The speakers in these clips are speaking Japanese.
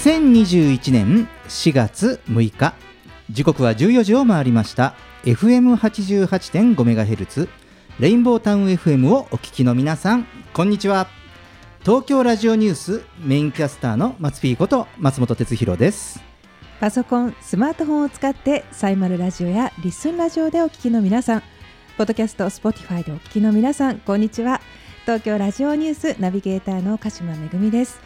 2021年4月6日。時刻は14時を回りました。FM88.5MHz レインボータウン FM をお聞きの皆さんこんにちは。東京ラジオニュースメインキャスターの松ピーこと松本哲弘です。パソコン、スマートフォンを使ってサイマルラジオやリスンラジオでお聞きの皆さん、ポッドキャスト、 Spotify でお聞きの皆さん、こんにちは。東京ラジオニュースナビゲーターの鹿島めぐみです。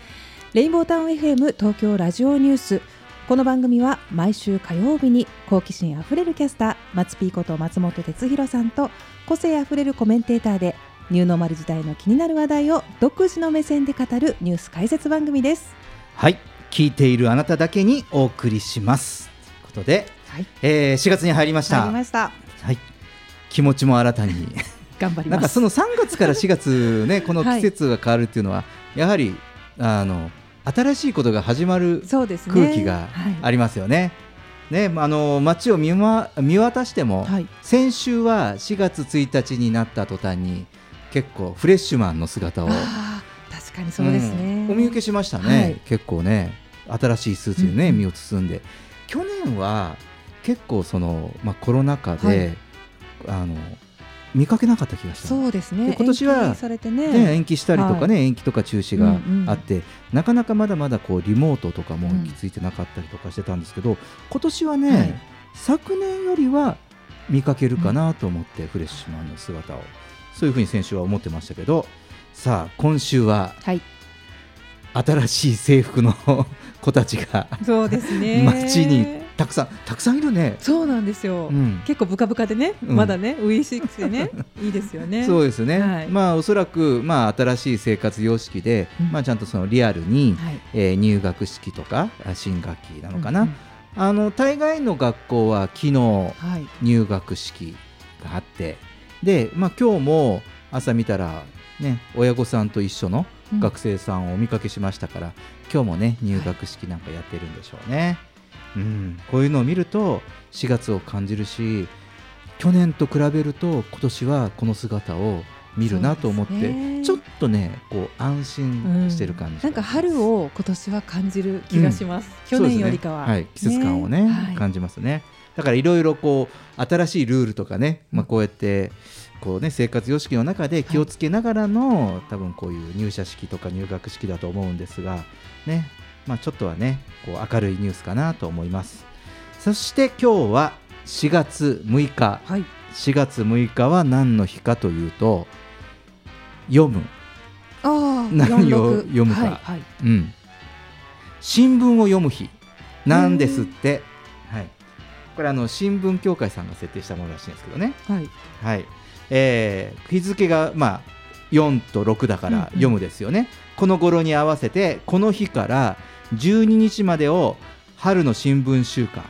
レインボータウン FM 東京ラジオニュース。この番組は毎週火曜日に好奇心あふれるキャスター松ピーこと松本哲弘さんと個性あふれるコメンテーターでニューノーマル時代の気になる話題を独自の目線で語るニュース解説番組です。はい聞いているあなただけにお送りしますということで、はい、えー4月に入りました入りました。はい気持ちも新たに 頑張ります。なんかその3月から4月ね この季節が変わるっていうのは、やはりあの新しいことが始まる。空気がはい。ありますよね。ねあの街を見,、ま、見渡しても、はい。先週は4月1日になった途端に結構フレッシュマンの姿を、確かにそうですね。うんお見受けしましたね、はい。結構ね新しいスーツでね、身を包んで。去年は結構その、まあ、コロナ禍で、はい。あの見かけなかった気がしたそうですね。で今年は延期されてね。ね、延期したりとかね、延期とか中止があって、なかなかまだまだこうリモートとかもうん行き着いてなかったりとかしてたんですけど、今年はね、はい昨年よりは見かけるかなと思って、フレッシュマンの姿をそういうふうに先週は思ってましたけどさあ今週ははい。新しい制服の子たちがそうですね。街にたくさんたくさんいるね。そうなんですよ。うん結構ブカブカでね、うんまだね、ウィーシックスでね、いいですよね。そうですね、はいまあおそらく、まあ、新しい生活様式で、うんまあ、ちゃんとそのリアルに、はい。えー入学式とかあ新学期なのかな、うんうんあの大概の学校は昨日はい。入学式があってで、まあ、今日も朝見たら、ね、親御さんと一緒のうん学生さんをお見かけしましたから、今日もね入学式なんかやってるんでしょうね、うん、こういうのを見ると4月を感じるし去年と比べると今年はこの姿を見るなと思って、ねちょっとねこう安心してる感じがします、なんか春を今年は感じる気がします。去年よりかは。ね。はい、季節感をねはい。感じますね。だからいろいろこう新しいルールとかね、まあ、こうやってこう、ね、生活様式の中で気をつけながらの、多分こういう入社式とか入学式だと思うんですが、ねまあ、ちょっとはねこう明るいニュースかなと思います。そして今日は4月6日。はい。4月6日は何の日かというと読む。何を46読むか。はい。はい。うん、新聞を読む日。なんですって、はい、これあの新聞協会さんが設定したものらしいんですけどね、はい。はい。えー日付が、まあ、4と6だかうんうん。ら読むですよね、この頃に合わせてこの日から12日までを春の新聞週間。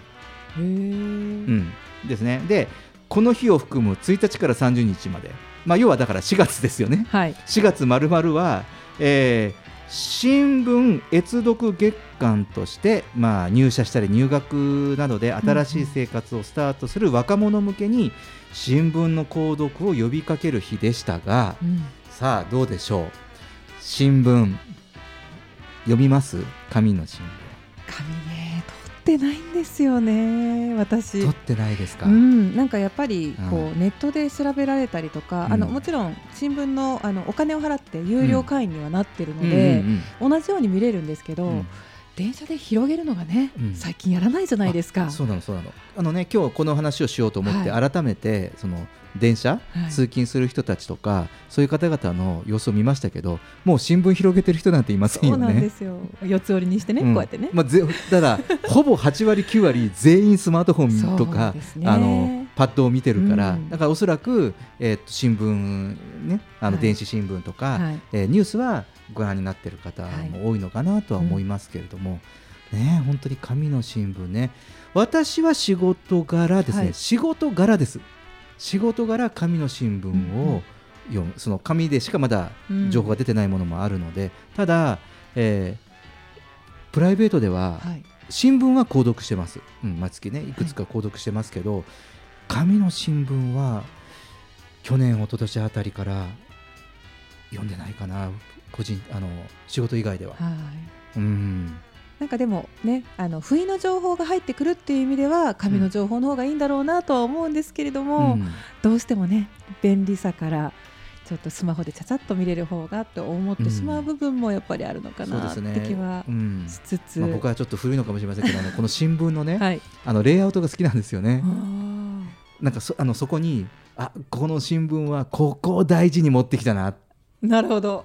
うん、ですね。でこの日を含む1日から30日まで、まあ、要はだから4月ですよね。はい。4月まるまるは、えー新聞閲読月間として、まあ、入社したり入学などで新しい生活をスタートする若者向けに新聞の購読を呼びかける日でしたがうん。さあどうでしょう？新聞読みます？紙の新紙ね、取ってないんですよね。私。聞取ってないですか、うん、なんかやっぱりこう、うんネットで調べられたりとか、うん。あのもちろん新聞のあのお金を払って有料会員にはなってるのうんで、うん。同じように見れるんですけど、うん電車で広げるのがね、うん最近やらないじゃないですか。あそうなのそうなのあのね今日この話をしようと思って、は改めてその電車、はい通勤する人たちとかそういう方々の様子を見ましたけどもう新聞広げてる人なんていませんそうよね。なんですよ。四つ折りにしてね、うんこうやってね。まあ、ぜただほぼ8割9割全員スマートフォンとそうか、ねあのパッドを見てるから、うん。だからおそらく、えー、と新聞ねあのはい。電子新聞とか、はい。えーニュースはご覧になってる方も多いのかなとは思いますけれども、ね本当に紙の新聞ね。私は仕事柄ですね、はい。仕事柄です。仕事柄紙の新聞を読む、その紙でしかまだうん。情報が出てないものもあるので、ただ、えープライベートでははい。新聞は購読してます、うん、毎月ねいくつか購読してますけど、紙の新聞は去年一昨年あたりから読んでないかな個人あの仕事以外では、はい。うん。なんかでもね、あの不意の情報が入ってくるっていう意味では紙の情報の方がいいんだろうなとは思うんですけれども、うん。どうしてもね便利さからちょっとスマホでちゃちゃっと見れる方がと思ってしまう部分もやっぱりあるのかなうですね。気はうん。しつつ、まあ、僕はちょっと古いのかもしれませんけどあのこの新聞のね、はい。あのレイアウトが好きなんですよね。なんかそあのそこにあこの新聞はここを大事に持ってきたな。なるほど。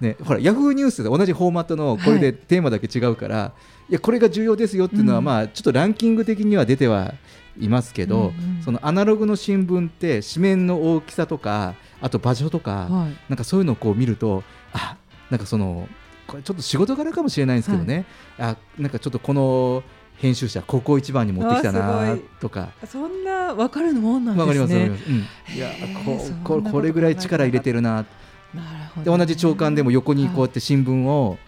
ね、ほらヤフーニュースで同じフォーマットのこれでテーマだけ違うから、い、やこれが重要ですよっていうのは、うん。まあちょっとランキング的には出てはいますけど、うんうん。そのアナログの新聞って紙面の大きさとかあと場所とか、はい。なんかそういうのをこう見るとあなんかそのこれちょっと仕事柄かもしれないんですけどね、あなんかちょっとこの編集者ここを一番に持ってきたなとか。そんな分かるもんなんわかりですね。ますわかります、うん、いやこここれぐらい力入れてるななるほどね。で同じ朝刊でも横にこうやって新聞を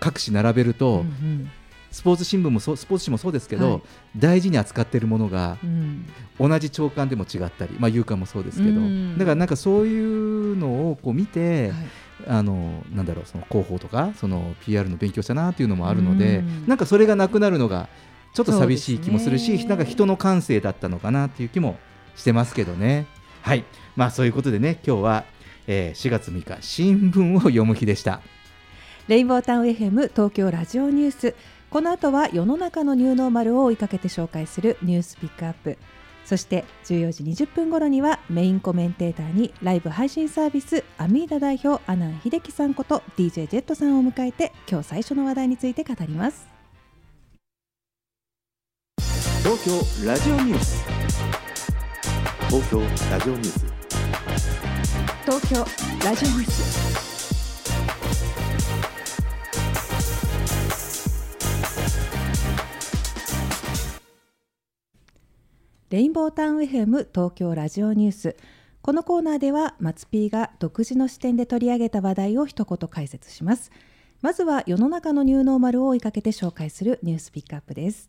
各紙並べると、うんスポーツ新聞もそうスポーツ紙もそうですけど、はい。大事に扱っているものが同じ朝刊でも違ったり、まあ、夕刊もそうですけど、うん。だからなんかそういうのをこう見て、はい。あのなんだろうその広報とかその PR の勉強したなっていうのもあるので、うん。なんかそれがなくなるのがちょっと寂しい気もするし、なんか人の感性だったのかなっていう気もしてますけどね。はい、まあそういうことでね今日は、えー4月6日新聞を読む日でした。レインボータウン FM 東京ラジオニュースこの後は世の中のニューノーマルを追いかけて紹介するニュースピックアップ。そして14時20分頃にはメインコメンテーターにライブ配信サービスアミーダ代表阿南秀樹さんこと DJ ジェットさんを迎えて今日最初の話題について語ります。東京ラジオニュース東京ラジオニュース。東京ラジオニュースレインボータウン FM 東京ラジオニュース。このコーナーでは松 P が独自の視点で取り上げた話題を一言解説します。まずは世の中のニューノーマルを追いかけて紹介するニュースピックアップです。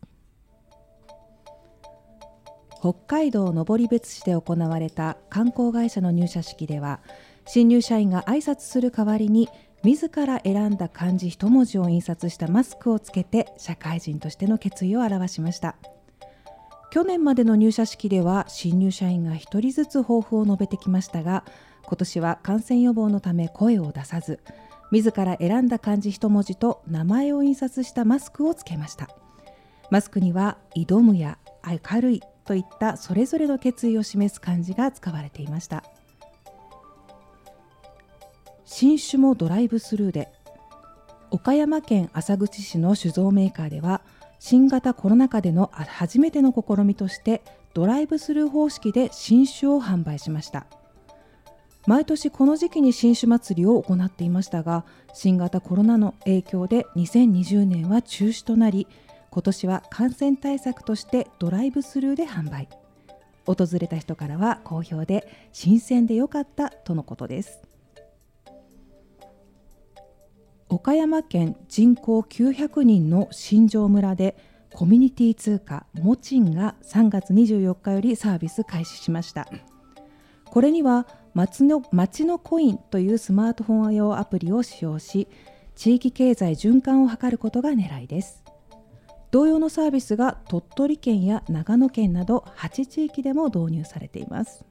北海道登別市で行われた観光会社の入社式では新入社員が挨拶する代わりに自ら選んだ漢字一文字を印刷したマスクをつけて社会人としての決意を表しました。去年までの入社式では新入社員が一人ずつ抱負を述べてきましたが今年は感染予防のため声を出さず自ら選んだ漢字一文字と名前を印刷したマスクをつけました。マスクには「挑む」や「明るい」といったそれぞれの決意を示す漢字が使われていました。新種もドライブスルーで岡山県浅口市の酒造メーカーでは新型コロナ禍での初めての試みとしてドライブスルー方式で新酒を販売しました。毎年この時期に新酒祭りを行っていましたが新型コロナの影響で2020年は中止となり今年は感染対策としてドライブスルーで販売。訪れた人からは好評で新鮮でよかったとのことです。岡山県人口900人の新庄村でコミュニティ通貨モチンが3月24日よりサービス開始しました。これには町の町のコインというスマートフォン用アプリを使用し地域経済循環を図ることが狙いです。同様のサービスが鳥取県や長野県など8地域でも導入されています。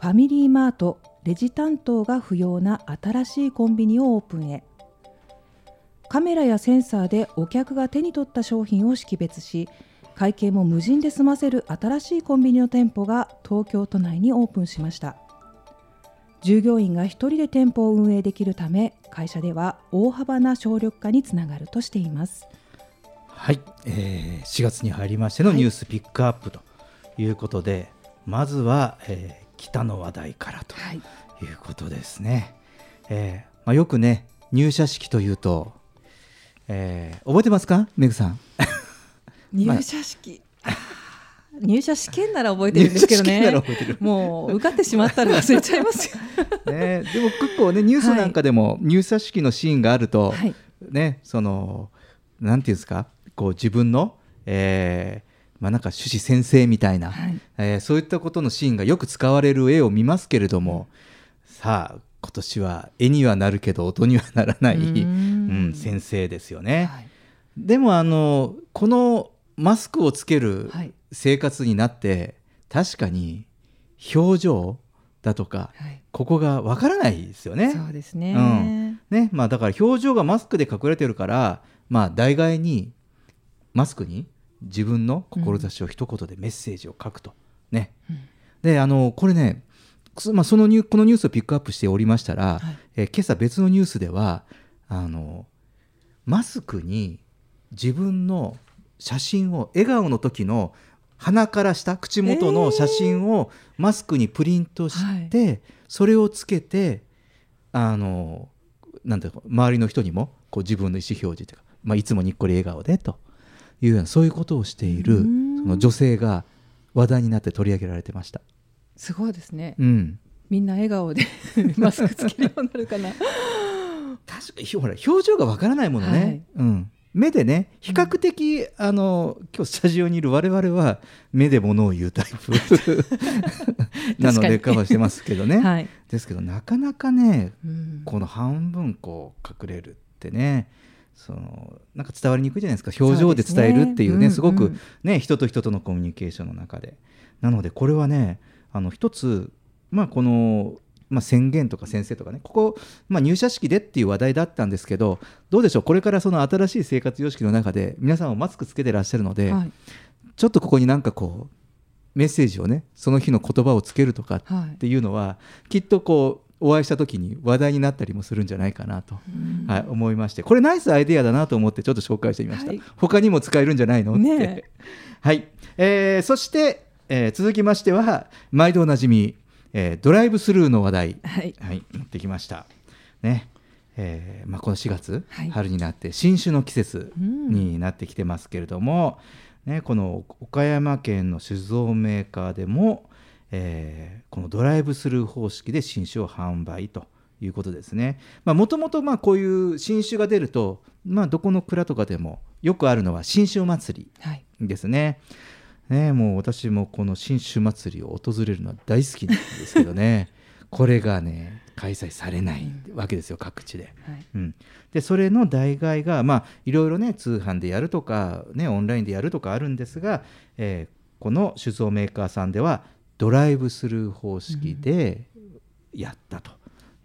ファミリーマートレジ担当が不要な新しいコンビニをオープンへ。カメラやセンサーでお客が手に取った商品を識別し会計も無人で済ませる新しいコンビニの店舗が東京都内にオープンしました。従業員が1人で店舗を運営できるため会社では大幅な省力化につながるとしています。はい、えー4月に入りましてのニュースピックアップということで、まずは、えー北の話題からとはい。いうことですね。えーまあ、よくね入社式というと、えー覚えてますか？メグさん。入社式、あー入社試験なら覚えてるんですけどね。もう受かってしまったら忘れちゃいますよ。ね、でも結構ねニュースなんかでも入社式のシーンがあると、はい。ねそのなんていうんですか？こう自分の、えーまあ、なんか趣旨先生みたいな、はい。えーそういったことのシーンがよく使われる絵を見ますけれども、さあ今年は絵にはなるけど音にはならない、うん。ん、先生ですよね。はい。でもあのこのマスクをつけるはい。生活になって、確かに表情だとかはい。ここがわからないですよね。そうですね、うん。ねまあ、だから表情がマスクで隠れてるから、まあ、代替にマスクに自分の志を一言でメッセージを書くと。ね。であのこれね、そまあ、そのニューこのニュースをピックアップしておりましたら、はい。えー今朝別のニュースではあのマスクに自分の写真を笑顔の時の鼻から下口元の写真をマスクにプリントして、それをつけてあのなんていうの周りの人にもこう自分の意思表示というか、まあ、いつもにっこり笑顔でというようなそういうことをしているその女性が話題になって取り上げられてました。すごいですね、うん。みんな笑顔で マスクつけるようになるかな。確かにほら表情がわからないものね、はい。うん、目でね比較的、あの今日スタジオにいる我々は目で物を言うタイプ。なのでカバーしてますけどね、はい、ですけどなかなかねうん。この半分こう隠れるってねそのなんか伝わりにくいじゃないですか。表情で伝えるっていうねすそうですね。ごくね人と人とのコミュニケーションの中で。なのでこれはねあの一つまあこの、まあ、宣言とか先生とかねここ、まあ、入社式でっていう話題だったんですけどどうでしょう？これからその新しい生活様式の中で皆さんもマスクつけてらっしゃるので、はい。ちょっとここになんかこうメッセージをねその日の言葉をつけるとかはいっていうのはきっとこうお会いした時に話題になったりもするんじゃないかなと、はい、思いまして。これナイスアイデアだなと思ってちょっと紹介してみました、はい。他にも使えるんじゃないのって、ねえ。はい、えーそして、えー続きましては毎度おなじみ、えードライブスルーの話題。はい。はい、持ってきました。ね。えーまあ、この4月、はい。春になって新酒の季節になってきてますけれども、ね、この岡山県の酒造メーカーでも、えーこのドライブスルー方式で新酒を販売ということですね。もともとこういう新酒が出ると、まあ、どこの蔵とかでもよくあるのは新酒祭りはいですね。ねもう私もこの新酒祭りを訪れるのは大好きなんですけどね これがね開催されないわけですよ各地で。はいうん、でそれの代替がまあいろいろね通販でやるとか、ね、オンラインでやるとかあるんですが、えーこの酒造メーカーさんではドライブスルー方式でやったと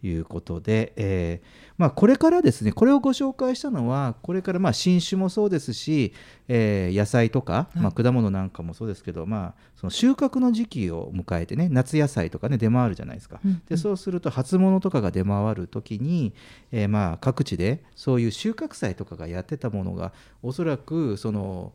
いうことで、えーまあ、これからですねこれをご紹介したのはこれからまあ新酒もそうですし、えー野菜とか、まあ、果物なんかもそうですけど、まあ、その収穫の時期を迎えてね夏野菜とかね出回るじゃないですか。うん。でそうすると初物とかが出回る時に、えーまあ各地でそういう収穫祭とかがやってたものがおそらくその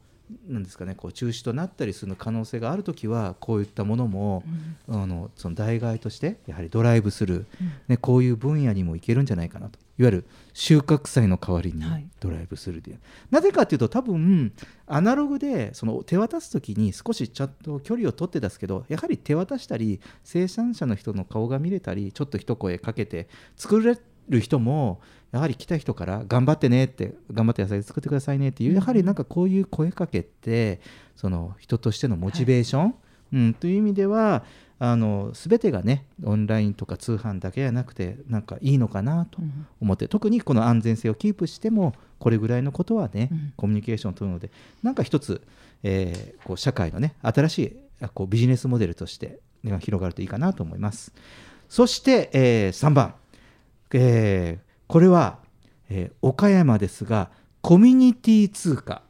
なんですかねこう中止となったりする可能性がある時はこういったものも、あのその代替としてやはりドライブスルー、ね、こういう分野にもいけるんじゃないかなと。いわゆる収穫祭の代わりにはい。ドライブスルーで、なぜかというと多分アナログでその手渡す時に少しちゃんと距離を取って出すけどやはり手渡したり生産者の人の顔が見れたりちょっと一声かけて作れる人もやはり来た人から頑張ってねって頑張って野菜作ってくださいねっていうやはりなんかこういう声かけってその人としてのモチベーション、うん、という意味ではあの全てがねオンラインとか通販だけじゃなくてなんかいいのかなと思って、特にこの安全性をキープしてもこれぐらいのことはね、うん。コミュニケーションを取るのでなんか一つ、えーこう社会のね新しいあこうビジネスモデルとして、ね、広がるといいかなと思います。そして、え3番、えーこれは、えー岡山ですがコミュニティ通貨、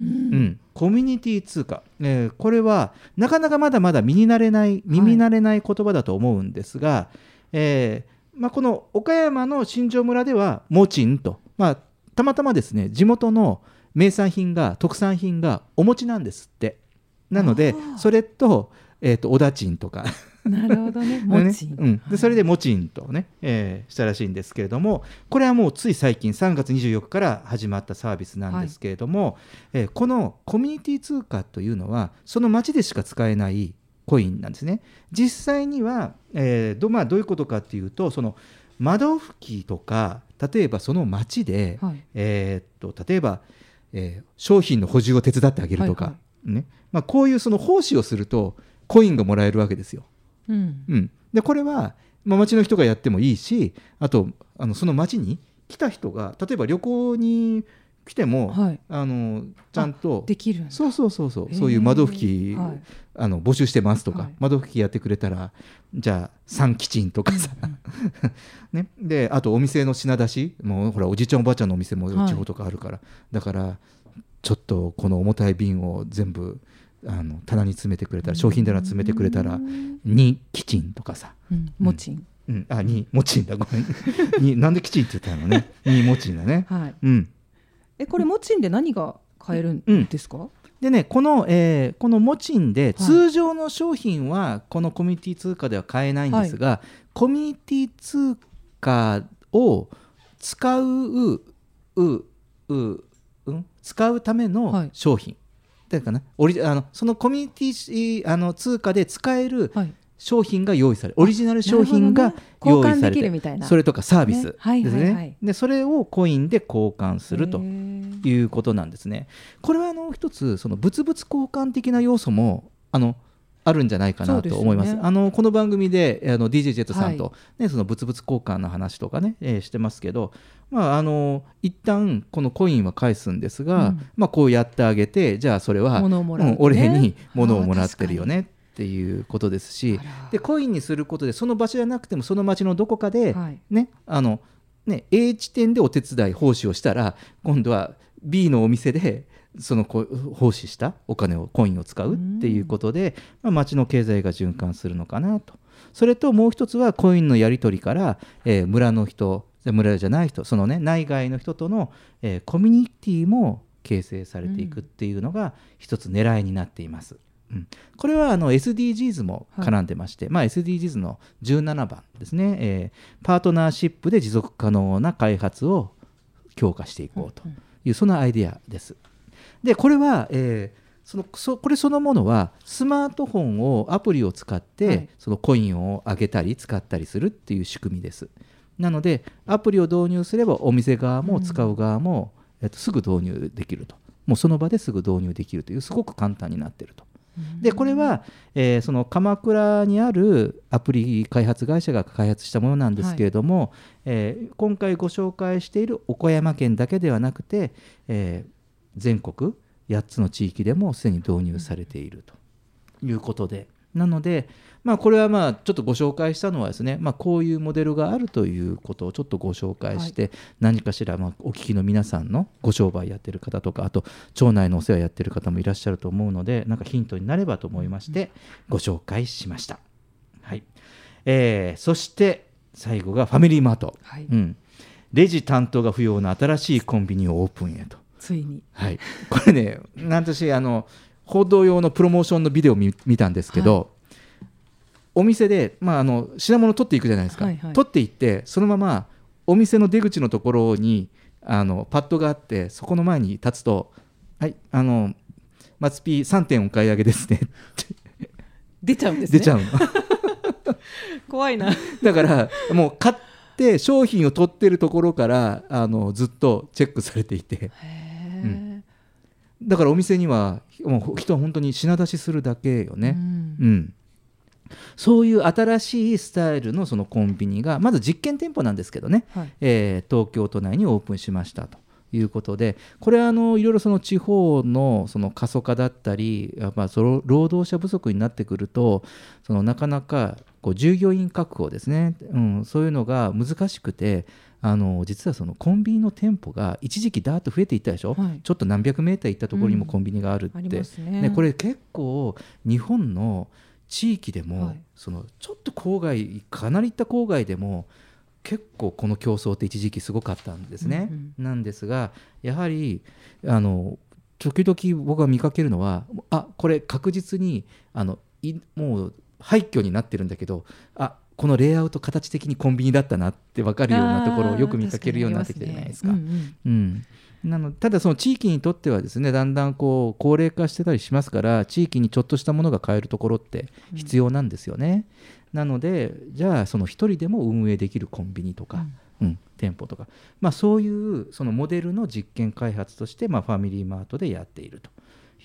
うん。コミュニティ通貨、えーこれはなかなかまだまだ身に慣れない耳慣れない言葉だと思うんですが、えーまあ、この岡山の新庄村ではモチンと、まあ、たまたまですね地元の名産品が特産品がお餅なんですって。なのでそれと,、えー、とおだちんとか なるほどね。ねもち。うん、でそれでモチンとね、えーしたらしいんですけれどもこれはもうつい最近3月24日から始まったサービスなんですけれども、えーこのコミュニティ通貨というのはその町でしか使えないコインなんですね実際には、えーどまあ、どういうことかっていうとその窓拭きとか例えばその町で、はい。えーっと例えば、えー商品の補充を手伝ってあげるとか、はいねまあ、こういうその奉仕をするとコインがもらえるわけですよ。うん。うん、でこれは、まあ、町の人がやってもいいしあとあのその町に来た人が例えば旅行に来ても、はい。あのちゃんとできる。そうそうそうそうそういう窓拭き、はいあの募集してますとか、はい窓拭きやってくれたらじゃあ3キチンとかさ、ね、であとお店の品出しもうほらおじいちゃんおばあちゃんのお店もはい地方とかあるから、だからちょっとこの重たい瓶を全部あの棚に詰めてくれたら商品棚詰めてくれたら2キチンとかさ、うん。もちん。うん、あ2もちんだ。ごめん。になんでキチンって言ったのね。2もちんだね。はい。うん。え、これもちんで何が買えるんですか？でねこの、えーこのモチンではい。通常の商品はこのコミュニティ通貨では買えないんですが、コミュニティ通貨を使ううう、うん、使うためはい。の商品、だかなオリジあのそのコミュニティあの通貨で使えるはい。商品が用意されるオリジナル商品が用意されて、るみたいな。それとかサービスですね、はいはいでそれをコインで交換するということなんですね。これはあの一つその物々交換的な要素もあのあるんじゃないかなと思います。あのこの番組であの DJ ジェットさんと、ねその物々交換の話とかね、えーしてますけど、まああの一旦このコインは返すんですが、うん。まあこうやってあげてじゃあそれは物をもらうね。ん俺に物をもらってるよねっていうことですしでコインにすることでその場所じゃなくてもその町のどこかで、はい。ねあのね A 地点でお手伝い奉仕をしたら今度は B のお店でそのこ奉仕したお金をコインを使うっていうことで、まあ、町の経済が循環するのかなと。それともう一つはコインのやり取りから、えー村の人村じゃない人そのね内外の人との、えーコミュニティも形成されていくっていうのが一つ狙いになっています。うん、これはあの SDGs も絡んでまして、まあ、SDGs の17番ですね、えーパートナーシップで持続可能な開発を強化していこうという、そのアイデアです。でこれは、えーそのそこれそのものはスマートフォンをアプリを使って、はい。そのコインを上げたり使ったりするっていう仕組みです。なのでアプリを導入すればお店側も使う側も、えっと、すぐ導入できると。もうその場ですぐ導入できるというすごく簡単になっていると。でこれは、えーその鎌倉にあるアプリ開発会社が開発したものなんですけれども、えー今回ご紹介している岡山県だけではなくて、えー全国8つの地域でもすでに導入されていると。いうことで。なので、まあ、これはまあちょっとご紹介したのはですね、まあ、こういうモデルがあるということをちょっとご紹介して、何かしらまあお聞きの皆さんのご商売やってる方とかあと町内のお世話やってる方もいらっしゃると思うのでなんかヒントになればと思いましてご紹介しました、はい。えーそして最後がファミリーマート、はい。うん、レジ担当が不要な新しいコンビニをオープンへとついに。はい、これね、なん私あの、報道用のプロモーションのビデオを見見たんですけど、お店で、まあ、あの品物取っていくじゃないですか、はいはい取っていって、そのままお店の出口のところにあのパッドがあって、そこの前に立つと、はい、あの、松ピー3点お買い上げですねって 出ちゃうんですね。出ちゃうの。怖いな。だから、もう買って、商品を取ってるところからあのずっとチェックされていて。だからお店にはもう人は本当に品出しするだけよね、うん。うん。そういう新しいスタイルのそのコンビニがまず実験店舗なんですけどね、はい。えー東京都内にオープンしましたということでこれはあのいろいろその地方のその過疎化だったりやっぱその労働者不足になってくるとそのなかなかこう従業員確保ですね、うん、そういうのが難しくてあの実はそのコンビニの店舗が一時期ダーッと増えていったでしょ、はい。ちょっと何百メーター行ったところにもコンビニがあるって、ありますね。ねこれ結構日本の地域でも、はい。そのちょっと郊外かなり行った郊外でも結構この競争って一時期すごかったんですね。うん。なんですがやはりあの時々僕が見かけるのはあこれ確実にあのいもう廃墟になってるんだけどあこのレイアウト形的にコンビニだったなって分かるようなところをよく見かけるようになってきてるじゃないですか。うんなのただその地域にとってはですねだんだんこう高齢化してたりしますから地域にちょっとしたものが買えるところって必要なんですよね、なのでじゃあその一人でも運営できるコンビニとか、うん店舗とか、まあ、そういうそのモデルの実験開発として、まあ、ファミリーマートでやっていると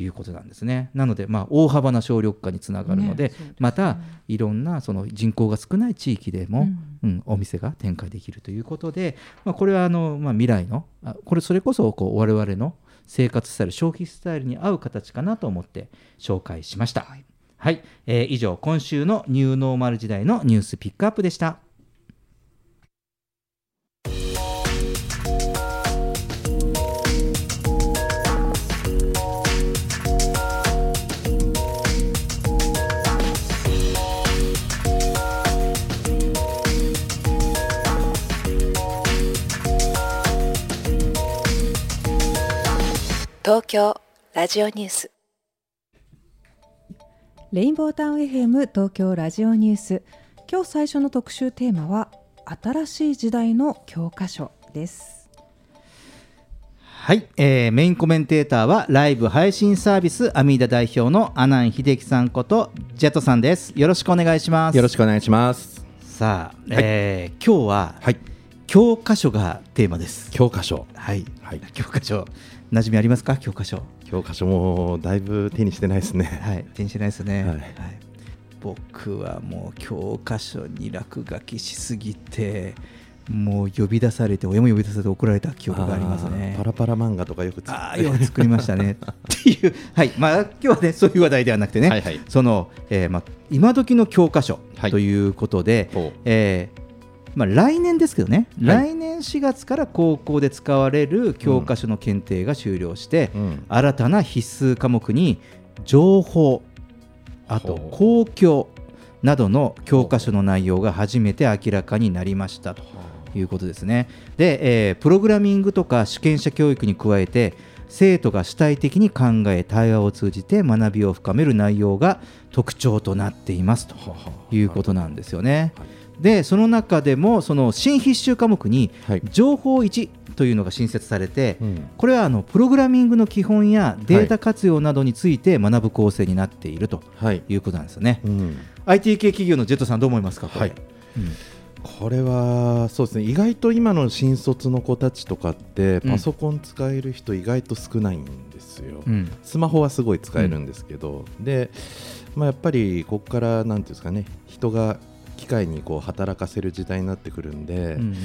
いうことなんですね。なので、まあ、大幅な省力化につながるので,、ねですね。またいろんなその人口が少ない地域でも、うん。うん、お店が展開できるということで、まあ、これはあの、まあ、未来のあこれそれこそこう我々の生活スタイル消費スタイルに合う形かなと思って紹介しました。はい、えー以上今週のニューノーマル時代のニュースピックアップでした。東京ラジオニュースレインボータウン FM 東京ラジオニュース今日最初の特集テーマは新しい時代の教科書ですはい、えーメインコメンテーターはライブ配信サービスアミーダ代表の阿南秀樹さんことジェットさんです。よろしくお願いします。よろしくお願いします。さあ、えー今日は、はい、教科書がテーマです。教科書。はい、はい、教科書馴染みありますか？教科書。教科書もだいぶ手にしてないですね。はい、手にしてないですね。はい僕はもう教科書に落書きしすぎて。もう呼び出されて親も呼び出されて怒られた記憶がありますね。パラパラ漫画とかよくああ、よく作りましたね。っていう、はい、まあ、今日はね、そういう話題ではなくてね、はいはいその、えーまあ、今時の教科書はいということで、ほうえーまあ、来年ですけどね、はい。来年4月から高校で使われる教科書の検定が終了して、うん。新たな必須科目に情報、あと公共などの教科書の内容が初めて明らかになりましたということですね。で、えープログラミングとか主権者教育に加えて生徒が主体的に考え対話を通じて学びを深める内容が特徴となっていますということなんですよね。でその中でもその新必修科目にはい。情報1というのが新設されて、うん。これはあのプログラミングの基本やデータ活用などについて学ぶ構成になっているとはい、いうことなんですよね。うん、IT 系企業のジェットさんどう思いますかこれ、はい。これはそうですね。意外と今の新卒の子たちとかってうん。パソコン使える人意外と少ないんですよ、うん。スマホはすごい使えるんですけど、で、まあ、やっぱりここからなんていうんですかね。人が機械にこう働かせる時代になってくるんで、うんうん。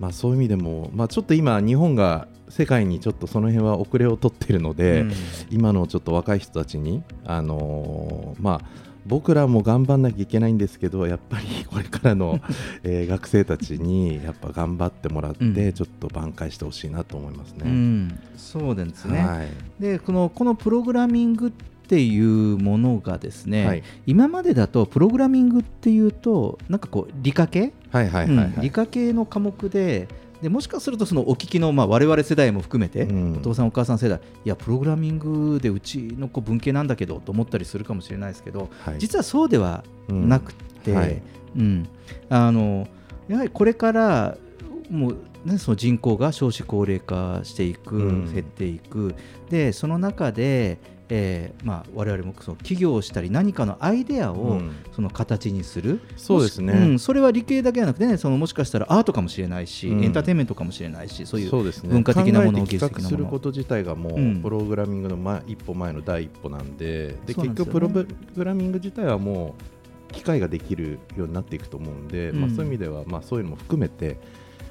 まあ、そういう意味でも、まあ、ちょっと今日本が世界にちょっとその辺は遅れを取っているので、うん。今のちょっと若い人たちに、あのーまあ、僕らも頑張んなきゃいけないんですけどやっぱり これからの、えー学生たちにやっぱ頑張ってもらって、うん。ちょっと挽回してほしいなと思いますね。うん。そうですね。はい。でこのこのプログラミングっていうものがですね、はい。今までだとプログラミングっていうとなんかこう理科系、はいはいはいはい。うん理科系の科目ででもしかするとそのお聞きの、まあ、我々世代も含めて、うん。お父さんお母さん世代いやプログラミングでうちの子文系なんだけどと思ったりするかもしれないですけど、はい。実はそうではうんなくて、はい。うん。あのやはりこれからもう、ね、その人口が少子高齢化していく、うん。減っていく。でその中で、えーまあ、我々もその起業をしたり何かのアイデアをうん。その形にする、そうですね。うん、それは理系だけじゃなくて、ね、そのもしかしたらアートかもしれないし、うん。エンターテインメントかもしれないしそういう文化的なもの考えて技術的なもの。企画すること自体がもう、うん。プログラミングの前一歩前の第一歩なんでで結局プログラミング自体はもう機械ができるようになっていくと思うんで、うん。まあ、そういう意味では、まあ、そういうのも含めて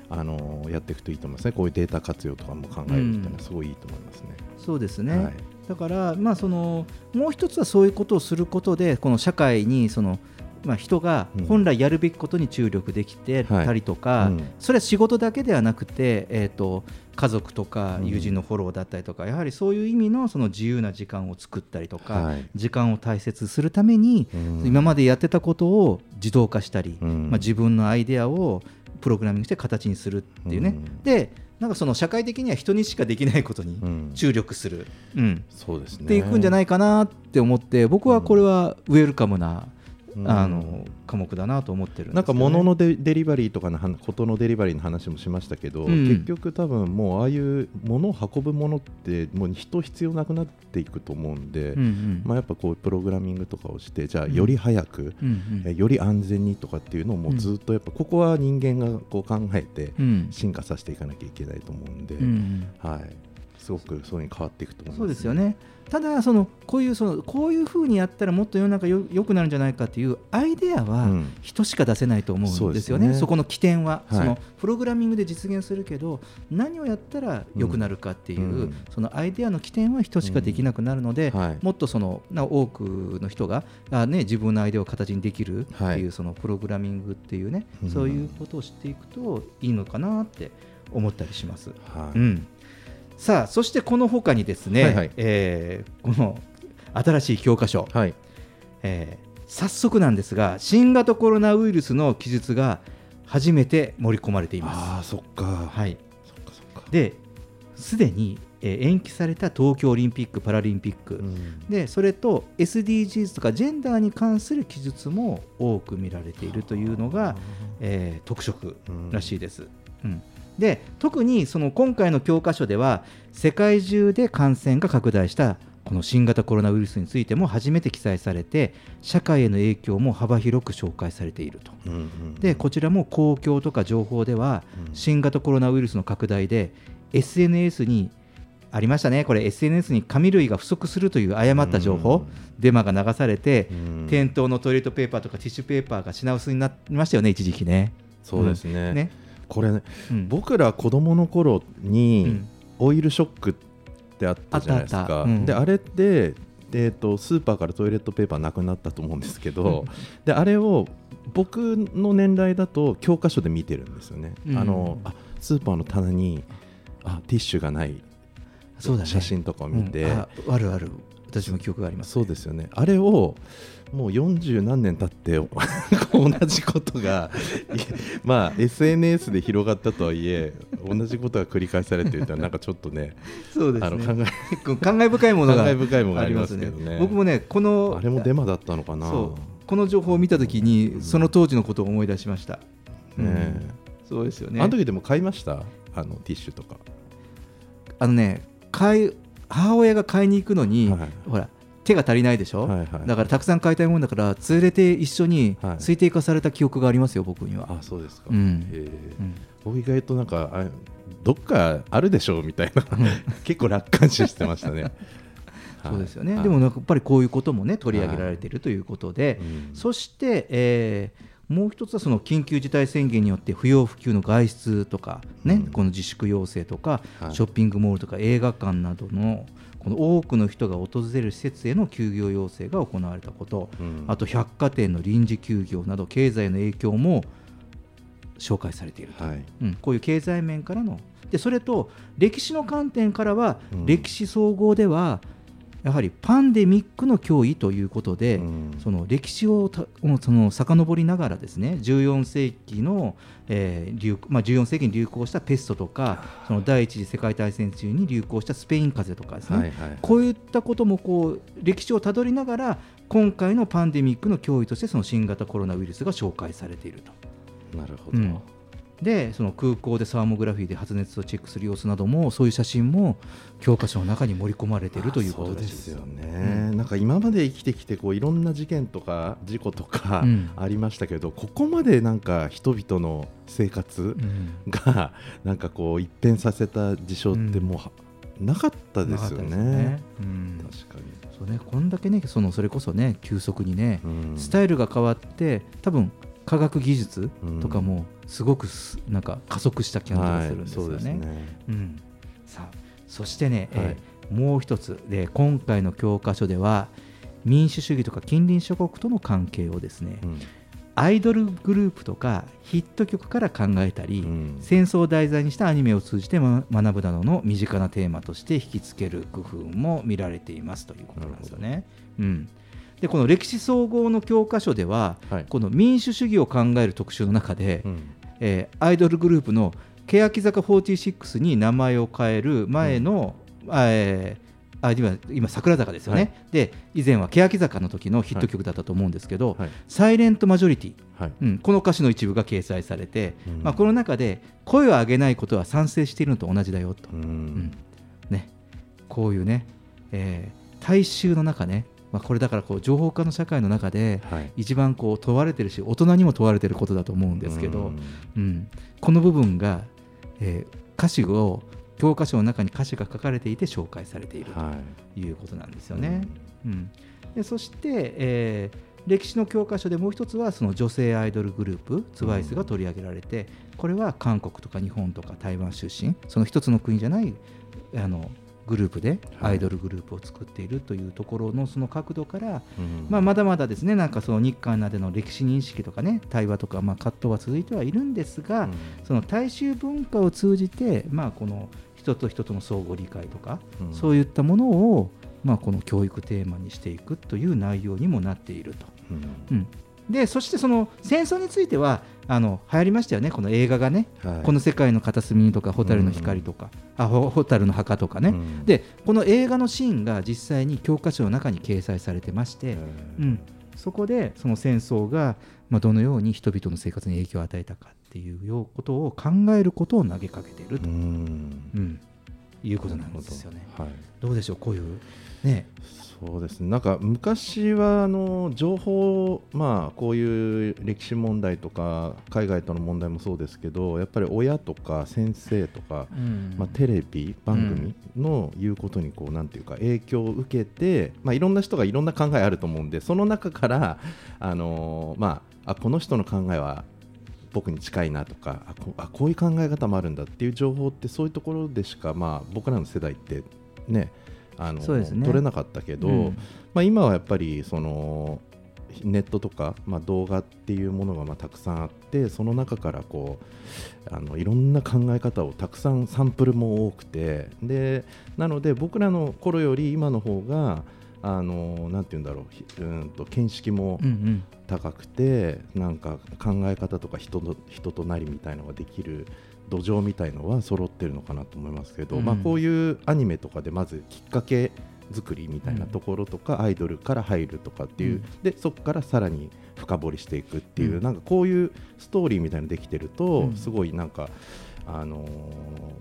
あのやっていくといいと思いますね。こういうデータ活用とかも考えるっていうのはすごいいいと思いますね。そうですね、はいだから、まあ、そのもう一つはそういうことをすることでこの社会にそのまあ、人がうん。本来やるべきことに注力できてたりとか、はいうん。それは仕事だけではなくて、えー、と家族とかうん。友人のフォローだったりとか、やはりそういう意味のその自由な時間を作ったりとか、はい。時間を大切にするために、うん。今までやってたことを自動化したり、うん。まあ、自分のアイデアをプログラミングして形にするっていうね、うん。でなんかその社会的には人にしかできないことにうん。注力する、うんそうですね。っていくんじゃないかなって思って僕はこれはウェルカムな、うんあの科目だなと思ってるんですなんか物のデデリバリーとかの話ことのデリバリーの話もしましたけど、うん。結局多分もうああいう物を運ぶものってもう人必要なくなっていくと思うんで、うんうん。まあ、やっぱこうプログラミングとかをしてじゃあうん。より早く、うんうん。えより安全にとかっていうのをもうずっとやっぱここは人間がこう考えてうん。進化させていかなきゃいけないと思うんで、うんはい、すごくそういうに変わっていくと思います、そうですよね。ただそのこういうそのこういう風にやったらもっと世の中よ良くなるんじゃないかっていうアイデアはうん。人しか出せないと思うんですよね。そうですね。そこの起点は、はい。そのプログラミングで実現するけど何をやったら良くなるかっていう、うん。そのアイデアの起点は人しかできなくなるので、はい。もっとそのな多くの人があ、ね、自分のアイデアを形にできるっていう、はいそのプログラミングっていうね、うん。そういうことを知っていくといいのかなって思ったりします。はい。うん、さあそしてこの他にですね、はいはい。えーこの新しい教科書、はい。えー早速なんですが新型コロナウイルスの記述が初めて盛り込まれています。ああそっか、はい、そっかそっか。ですでに、えー延期された東京オリンピック・パラリンピック、うん。でそれと SDGs とかジェンダーに関する記述も多く見られているというのが、えー特色らしいです。うんで特にその今回の教科書では世界中で感染が拡大したこの新型コロナウイルスについても初めて記載されて社会への影響も幅広く紹介されていると。うんうんでこちらも公共とか情報ではうん。新型コロナウイルスの拡大で SNS にありましたね。これ SNS に紙類が不足するという誤った情報、デマが流されて、うん。店頭のトイレットペーパーとかティッシュペーパーが品薄になりましたよね一時期ね。そうですね,、うん。ねこれねうん。僕ら子供の頃に、うん。オイルショックってあったじゃないですか。うん。であれってえー、とスーパーからトイレットペーパーなくなったと思うんですけど、であれを僕の年代だと教科書で見てるんですよね、うん。あのあスーパーの棚にあティッシュがないそうだね。写真とかを見て、うん。ああるある私も記憶があります、そうですよね。あれをもう40何年経って 同じことが まあ SNS で広がったとはいえ同じことが繰り返されているとなんかちょっとねそうですね。感慨深いものが感慨深いものがありますけどね。僕もねこえのあれもデマだったのかな。この情報を見たときにその当時のことを思い出しました、うん。そうですよね。あの時でも買いました？あのティッシュとか。あのね買い母親が買いに行くのに、はい。ほら手が足りないでしょ、はいはい。だからたくさん買いたいもんだから連れて一緒にはい。推定化された記憶がありますよ僕には、あそうですか、うん。へえうん。僕意外となんかあどっかあるでしょうみたいな。結構楽観視してましたね。そうですよね、はい。でもやっぱりこういうこともね取り上げられているということで、うん。そして、えーもう一つはその緊急事態宣言によって不要不急の外出とか、ねうん。この自粛要請とか、はい。ショッピングモールとか映画館などのこの多くの人が訪れる施設への休業要請が行われたこと、うん。あと百貨店の臨時休業など経済の影響も紹介されていると、はい。うん、こういう経済面からの。でそれと歴史の観点からは、うん。歴史総合ではやはりパンデミックの脅威ということで、うん。その歴史をたその遡りながらですね14世紀の、えー流まあ、14世紀に流行したペストとかその第一次世界大戦中に流行したスペイン風邪とかですね、はいはい。こういったこともこう歴史をたどりながら今回のパンデミックの脅威としてその新型コロナウイルスが紹介されていると。なるほど、うんでその空港でサーモグラフィーで発熱をチェックする様子などもそういう写真も教科書の中に盛り込まれているということですよね、なんか今まで生きてきてこういろんな事件とか事故とかうん。ありましたけど、ここまでなんか人々の生活うん。がなんかこう一変させた事象ってもうは、なかったですよね。確かに、そうね、こんだけねそのそれこそね急速にね、うん。スタイルが変わって多分科学技術とかもすごくすなんか加速した感じがするんですよはい、そうね。うん、さあそしてね、はい。えーもう一つ。で今回の教科書では民主主義とか近隣諸国との関係をですね、うん。アイドルグループとかヒット曲から考えたり、うん。戦争を題材にしたアニメを通じてま学ぶなどの身近なテーマとして引きつける工夫も見られていますということなんですよね。うん、でこの歴史総合の教科書では、はい。この民主主義を考える特集の中で、うんえーアイドルグループの欅坂46に名前を変える前の、あえーあ今今桜坂ですよね、はい。で以前は欅坂の時のヒット曲だったと思うんですけどはい「サイレントマジョリティ」はい。うん、この歌詞の一部が掲載されて、うん。まあ、この中で声を上げないことは賛成しているのと同じだよと、ううんん。ね、こういうね、えー大衆の中ね、まあ、これだからこう情報化の社会の中ではい。一番こう問われてるし大人にも問われてることだと思うんですけど、うん。この部分が、えー歌詞を教科書の中に歌詞が書かれていて紹介されているはということなんですよね。うん。でそして、えー歴史の教科書でもう一つはその女性アイドルグループ TWICE が取り上げられて、これは韓国とか日本とか台湾出身その一つの国じゃないあのグループではい。アイドルグループを作っているというところのその角度から、まあ、まだまだですねなんかその日韓などの歴史認識とかね対話とかまあ葛藤は続いてはいるんですが、うん。その大衆文化を通じて、まあ、この人と人との相互理解とか、うん。そういったものを、まあ、この教育テーマにしていくという内容にもなっていると。うん。うんでそしてその戦争についてはあの流行りましたよね、この映画がね、はい。この世界の片隅にとか、蛍の光とか、あほ蛍の墓とかね、うん。でこの映画のシーンが実際に教科書の中に掲載されてまして、うん、そこでその戦争が、まあ、どのように人々の生活に影響を与えたかっていうようことを考えることを投げかけていると、うん。うん。いうことなんですよね。はい。どうでしょう、こういう、ね、そうですね。なんか昔はあの情報、まあ、こういう歴史問題とか海外との問題もそうですけどやっぱり親とか先生とか、まあ、テレビ番組の言うことにこうなんていうか影響を受けて、まあ、いろんな人がいろんな考えあると思うんでその中からあのまああこの人の考えは僕に近いなとかあこあこういう考え方もあるんだっていう情報ってそういうところでしか、まあ、僕らの世代ってねあのそうですね。取れなかったけど、うん。まあ、今はやっぱりそのネットとか、まあ、動画っていうものがまあたくさんあってその中からこうあのいろんな考え方をたくさんサンプルも多くてでなので僕らの頃より今の方があのなんて言うんだろうひうんと見識もうんうん。高くてなんか考え方とか人の人となりみたいのができる土壌みたいのは揃ってるのかなと思いますけど、うん。まあ、こういうアニメとかでまずきっかけ作りみたいなところとか、アイドルから入るとかっていう、うん。でそこからさらに深掘りしていくっていう、うん。なんかこういうストーリーみたいなのできてると、うん。すごいなんか、あのー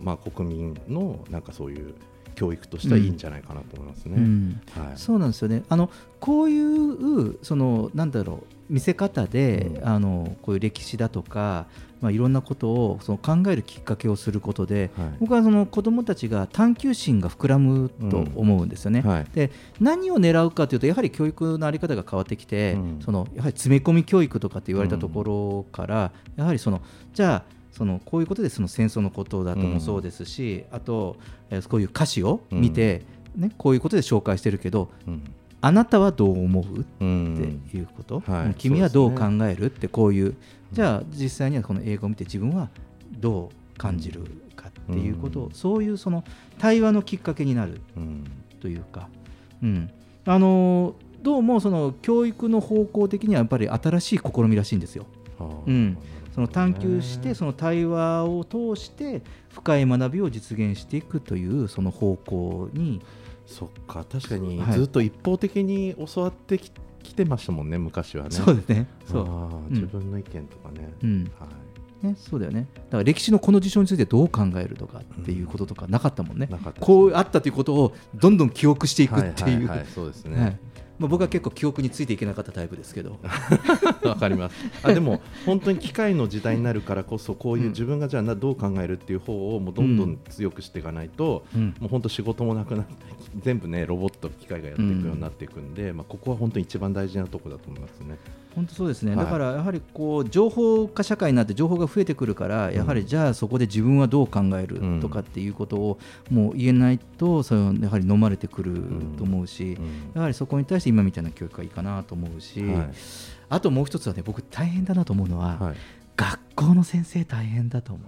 まあ、国民のなんかそういう教育としてはいいんじゃないかなと思いますね。うん。はい。そうなんですよね。あのこういうそのなんだろう見せ方で、うん。あのこういう歴史だとか、まあ、いろんなことをその考えるきっかけをすることで、はい。僕はその子どもたちが探求心が膨らむと思うんですよね。はい。で何を狙うかというとやはり教育の在り方が変わってきて、うん。そのやはり詰め込み教育とかって言われたところから、やはりそのじゃあそのこういうことでその戦争のことだともそうですし、あと、えーこういう歌詞を見て、ね、こういうことで紹介してるけどうん。あなたはどう思う？うってん。いうこと、はい。うん君はどう考える？ってこういうじゃあ実際にはこの映画を見て自分はどう感じるかっていうことを、うん。そういうその対話のきっかけになるうん。というか、うん、あのどうもその教育の方向的にはやっぱり新しい試みらしいんですよ。はあうん。その探求してその対話を通して深い学びを実現していくというその方向に。そっか確かにはいずっと一方的に教わってききてましたもんね昔はね。そうですね。そう。自分の意見とかね、うん。はい。ね、そうだよね。だから歴史のこの事象についてどう考えるとかっていうこととかなかったもんね、なかったですね。こうあったということをどんどん記憶していくっていう、はいはいはい。そうですね、はいまあ、僕は結構記憶についていけなかったタイプですけど、わかります。あでも本当に機械の時代になるからこそこういううん。自分がじゃあなどう考えるっていう方をもうどんどん強くしていかないと、うん。もう本当仕事もなくなって全部ねロボット機械がやっていくようになっていくん。で、まあ、ここは本当に一番大事なところだと思いますね。本当そうですね、はい。だからやはりこう情報化社会になって情報が増えてくるから、やはりじゃあそこで自分はどう考えるとかっていうことをもう言えないとそのやはり飲まれてくると思うし、うん。やはりそこに対して今みたいな教育がいいかなと思うし、はい。あともう一つはね僕大変だなと思うのは、はい。学校の先生大変だと思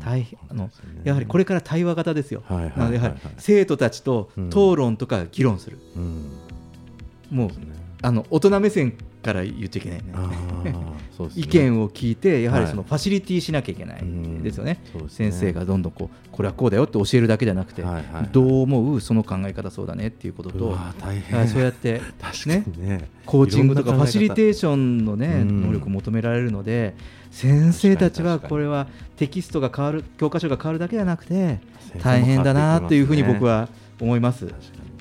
う。大変あのやはりこれから対話型ですよ、はいはいはいなのでやはり生徒たちと討論とか議論する、うん。もうあの大人目線から言っちゃいけないね。ね。意見を聞いてやはりはい。そのファシリティしなきゃいけない。ん。ですよね,、そうですね。先生がどんどんこうこれはこうだよって教えるだけじゃなくて、はいはい。はいどう思うその考え方そうだねっていうこととそうやって 確かにね。コーチングとかファシリテーシションの、ね、うん能力を求められるので先生たちはこれはテキストが変わる教科書が変わるだけじゃなくて大変だなというふうに僕は思います。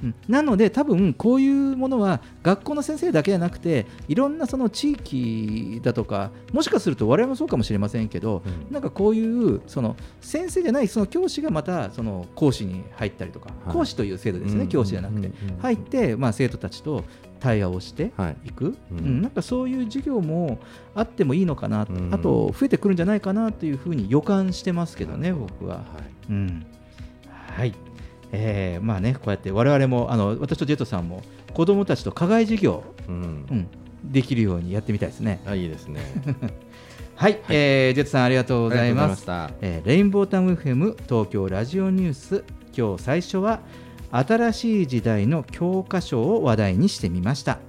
うん。なので多分こういうものは学校の先生だけじゃなくていろんなその地域だとかもしかすると我々もそうかもしれませんけど、うん。なんかこういうその先生じゃないその教師がまたその講師に入ったりとか、はい。講師という制度ですね、うん教師じゃなくて、入って、まあ、生徒たちと対話をしてはい。いく、ううんん。なんかそういう授業もあってもいいのかな、うん。あと増えてくるんじゃないかなというふうに予感してますけどね、僕は。はい。うん。はいえーまあね、こうやって我々もあの私とジェットさんも子どもたちと課外授業、うんうん、できるようにやってみたいですね。あいいですね はい、えージェットさんありがとうございます。ましたえーレインボータウン FM 東京ラジオニュース今日最初は新しい時代の教科書を話題にしてみました。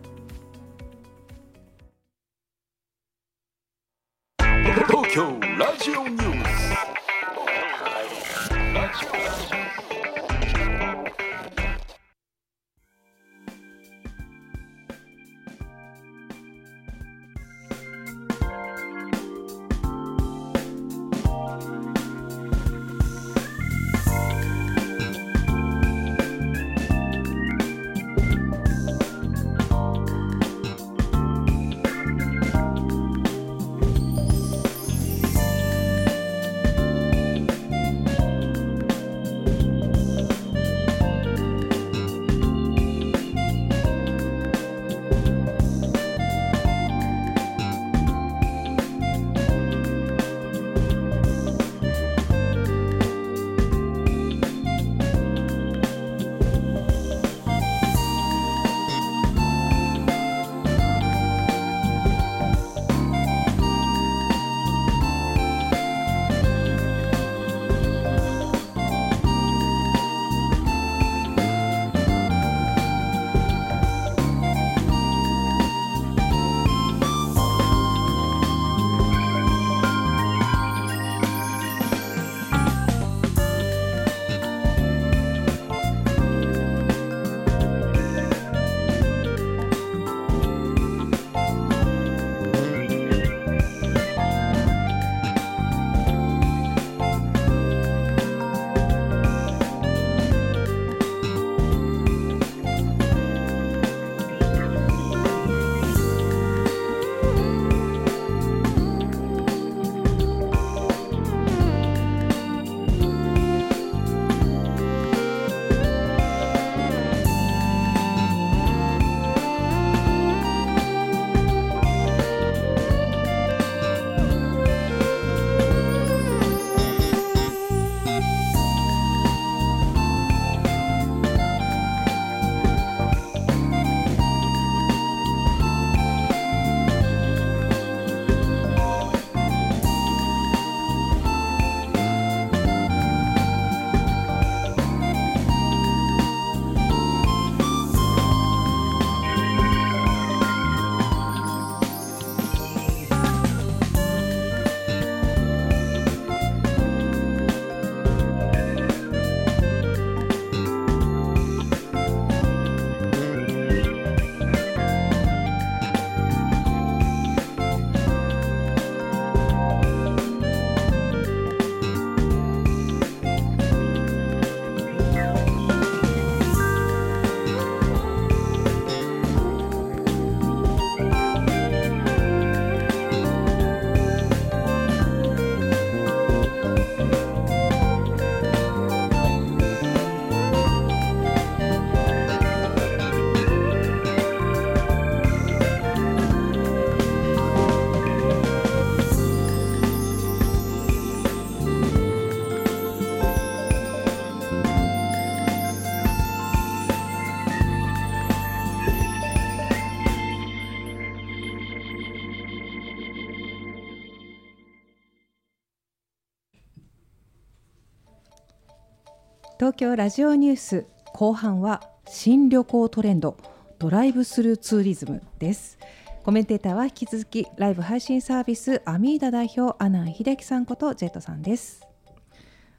東京ラジオニュース後半は新旅行トレンドドライブスルーツーリズムです。コメンテーターは引き続きライブ配信サービスアミーダ代表阿南秀樹さんことジェットさんです。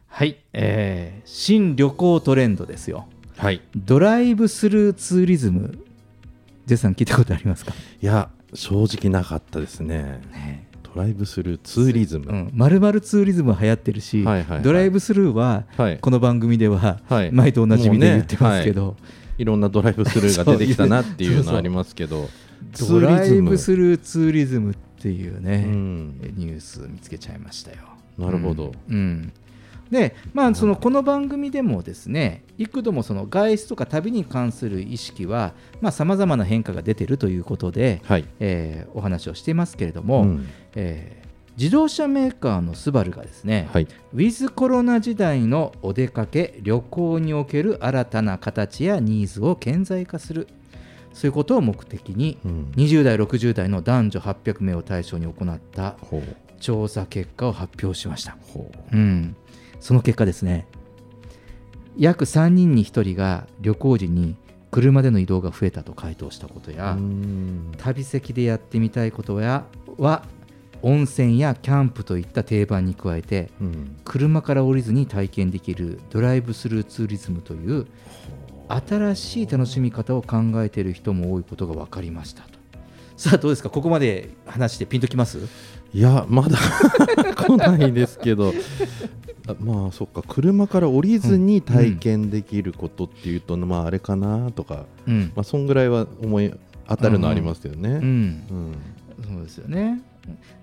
はい、えー新旅行トレンドですよ。はい。ドライブスルーツーリズム。ジェイさん聞いたことありますか？いや正直なかったですねドライブスルーツーリズム、うん、まるまるツーリズムは流行ってるし、はいはいはい。ドライブスルーは、はい。この番組では、はい。毎度おなじみで言ってますけど、ねはい。いろんなドライブスルーが出てきたなっていうのはありますけど。ドライブ。スルルーツーリズムっていうね、うん。ニュース見つけちゃいましたよ。なるほど。うん。うんでまあ、そのこの番組でもですね幾度もその外出とか旅に関する意識はさまざ、まな変化が出ているということで、はい。えーお話をしていますけれども、うん。えー自動車メーカーのスバルがですね、はい。ウィズコロナ時代のお出かけ旅行における新たな形やニーズを顕在化するそういうことを目的に、うん。20代60代の男女800名を対象に行った調査結果を発表しました、ほうん、その結果ですね約3人に1人が旅行時に車での移動が増えたと回答したことうや、うん。旅先でやってみたいことやは温泉やキャンプといった定番に加えてうん。車から降りずに体験できるドライブスルーツーリズムという新しい楽しみ方を考えている人も多いことが分かりましたと。さあどうですか？ここまで話してピンときます？いやまだ 来ないですけど。あまあそっか。車から降りずに体験できることっていうと、まああれかなとか、うん。まあそんぐらいは思い当たるのありますよね。うん。うん。そうですよね。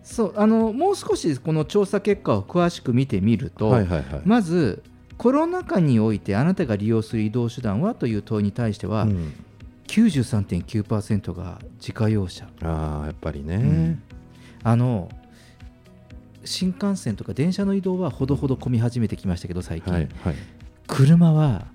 そうあのもう少しこの調査結果を詳しく見てみると、はいはいはい。まずコロナ禍においてあなたが利用する移動手段はという問いに対しては、うん。93.9%が自家用車、ああやっぱりね。うん。あの新幹線とか電車の移動はほどほど混み始めてきましたけど最近、はいはい。車は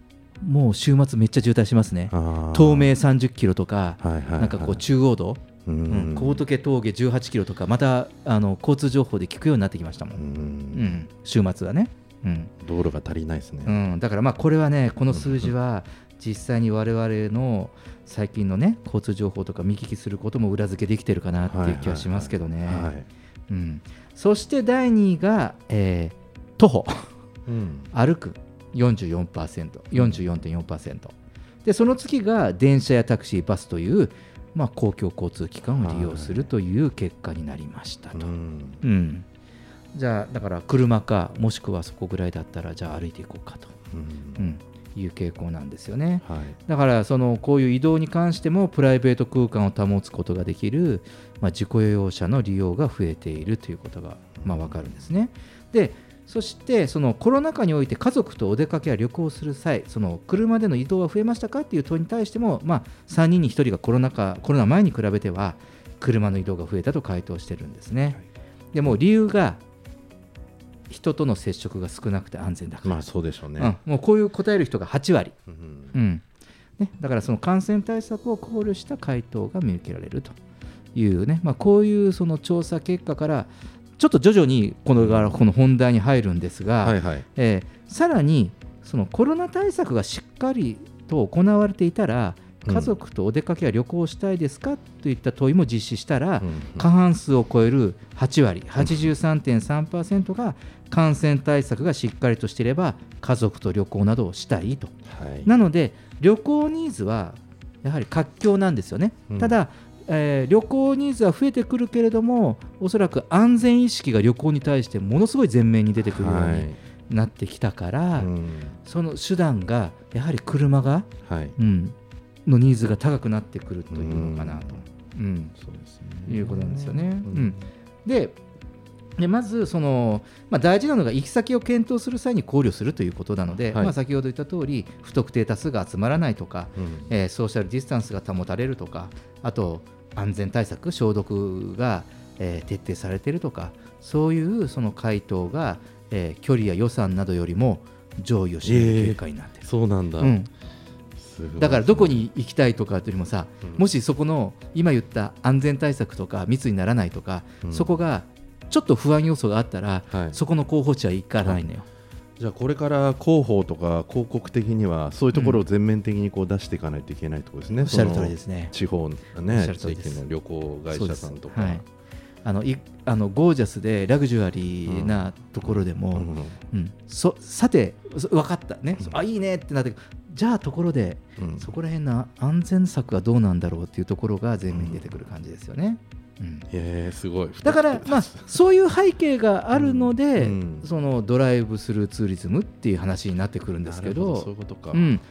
もう週末めっちゃ渋滞しますね。東名30キロとか、はいはいはい。なんかこう中央道、ううん。ん高時峠18キロとかまたあの交通情報で聞くようになってきましたもん、ううん。ん、週末はね、うん。道路が足りないですね。うん、だからまあこれはねこの数字は実際に我々の最近のね交通情報とか見聞きすることも裏付けできてるかなっていう気はしますけどね、はい。うん、そして第2位が、えー徒歩。うん。歩く。44%44.4% でその次が電車やタクシーバスという、まあ、公共交通機関を利用するという結果になりましたと、うん。うん、じゃあだから車かもしくはそこぐらいだったらじゃあ歩いていこうかと、うん。うん、いう傾向なんですよね。はい。だからそのこういう移動に関してもプライベート空間を保つことができる、まあ、自己用用車の利用が増えているということが、まあ、分かるんですね。でそしてそのコロナ禍において家族とお出かけや旅行する際その車での移動は増えましたかっていう問いに対しても、まあ、3人に1人がコロナ禍コロナ前に比べては車の移動が増えたと回答してるんですね。でもう理由が人との接触が少なくて安全だから、まあそうでしょうね。うん、もうこういう答える人が8割。うんうんね、だからその感染対策を考慮した回答が見受けられるというね、まあ、こういうその調査結果からちょっと徐々にこのがこの本題に入るんですが、はいはい。えーさらにそのコロナ対策がしっかりと行われていたらうん。家族とお出かけや旅行したいですかといった問いも実施したら、うん過半数を超える8割83.3%が感染対策がしっかりとしていれば家族と旅行などをしたいと。はい。なので旅行ニーズはやはり活況なんですよね、うん。ただ、えー旅行ニーズは増えてくるけれどもおそらく安全意識が旅行に対してものすごい前面に出てくるようはい。になってきたから、うん。その手段がやはり車が、はい。うん、のニーズが高くなってくるというのかなと、うん。そうですね。いうことなんですよね。ううんん。ででまずその、まあ、大事なのが行き先を検討する際に考慮するということなので、はい。まあ、先ほど言った通り不特定多数が集まらないとか、うん。えーソーシャルディスタンスが保たれるとかあと安全対策消毒が、えー徹底されているとかそういうその回答が、えー距離や予算などよりも上位を占める結果になっている。そうなんだ。うんだからどこに行きたいとかというよりもさ、うんもしそこの今言った安全対策とか密にならないとか、うんそこがちょっと不安要素があったら、はいそこの候補地は行かないのよ。じゃあこれから広報とか広告的にはそういうところを全面的にこう出していかないといけないところですね、おっしゃる通りですね。地方のね地域の旅行会社さんとか、はい、あのいあのゴージャスでラグジュアリーなところでも、うん。そさてそ分かった。ね、そあいいねってなってじゃあところで、そこら辺の安全策はどうなんだろうっていうところが前面に出てくる感じですよね。うんえー、すごい。だから、まあ、そういう背景があるので、そのドライブスルーツーリズムっていう話になってくるんですけど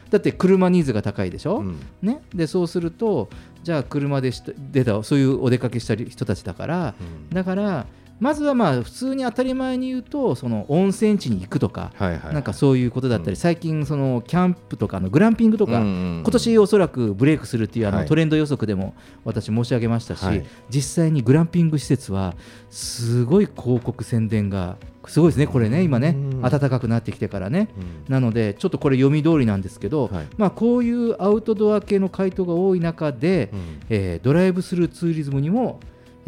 だって車ニーズが高いでしょ、ね、でそうするとじゃあ車でした出たそういうお出かけした人たちだから、だからまずはまあ普通に当たり前に言うとその温泉地に行くとか、なんかそういうことだったり、最近そのキャンプとかのグランピングとか、今年おそらくブレイクするっていうあのはい。トレンド予測でも私申し上げましたし、はい。実際にグランピング施設はすごい広告宣伝がすごいですねこれね今ね。暖かくなってきてからね、なのでちょっとこれ読み通りなんですけど、まあこういうアウトドア系の回答が多い中で、えードライブスルーツーリズムにも、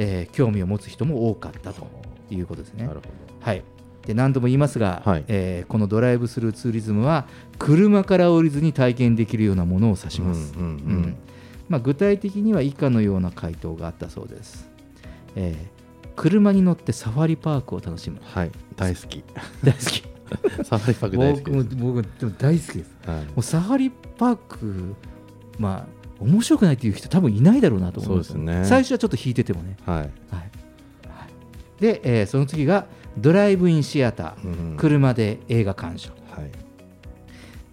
えー興味を持つ人も多かったということですね。はいで何度も言いますが、えーこのドライブスルーツーリズムは車から降りずに体験できるようなものを指します。うんうんうんうんまあ、具体的には以下のような回答があったそうです。えー車に乗ってサファリパークを楽しむ。はい、大好き。大好き。サファリパーク大好きです僕も僕でも大好きです。はいもうサファリパーク、まあ、面白くないっていう人多分いないだろうなと思うんですよそうですね最初はちょっと引いててもね。はい。で、えーその次がドライブインシアター、うん車で映画鑑賞。はい。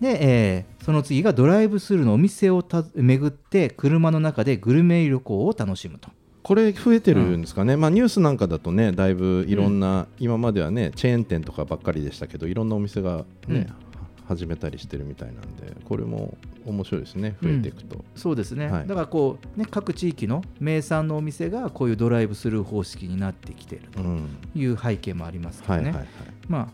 で、えーその次がドライブスルーのお店をた巡って車の中でグルメ旅行を楽しむと。これ増えてるんですかね、まあ、ニュースなんかだとねだいぶいろんな、今まではねチェーン店とかばっかりでしたけどいろんなお店がね、始めたりしてるみたいなんでこれも面白いですね。増えていくと、そうですね、はい。だからこう、ね、各地域の名産のお店がこういうドライブスルー方式になってきているという背景もありますけどね、はいはいはい。ま